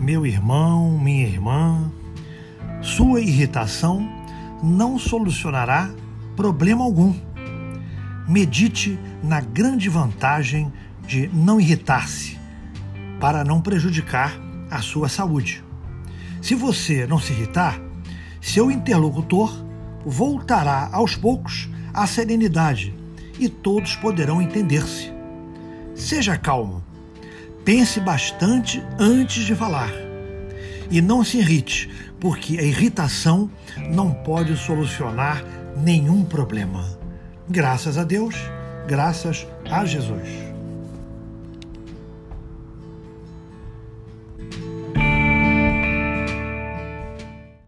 Meu irmão, minha irmã, sua irritação não solucionará problema algum. Medite na grande vantagem de não irritar-se, para não prejudicar a sua saúde. Se você não se irritar, seu interlocutor voltará aos poucos à serenidade e todos poderão entender-se. Seja calmo. Pense bastante antes de falar. E não se irrite, porque a irritação não pode solucionar nenhum problema. Graças a Deus, graças a Jesus.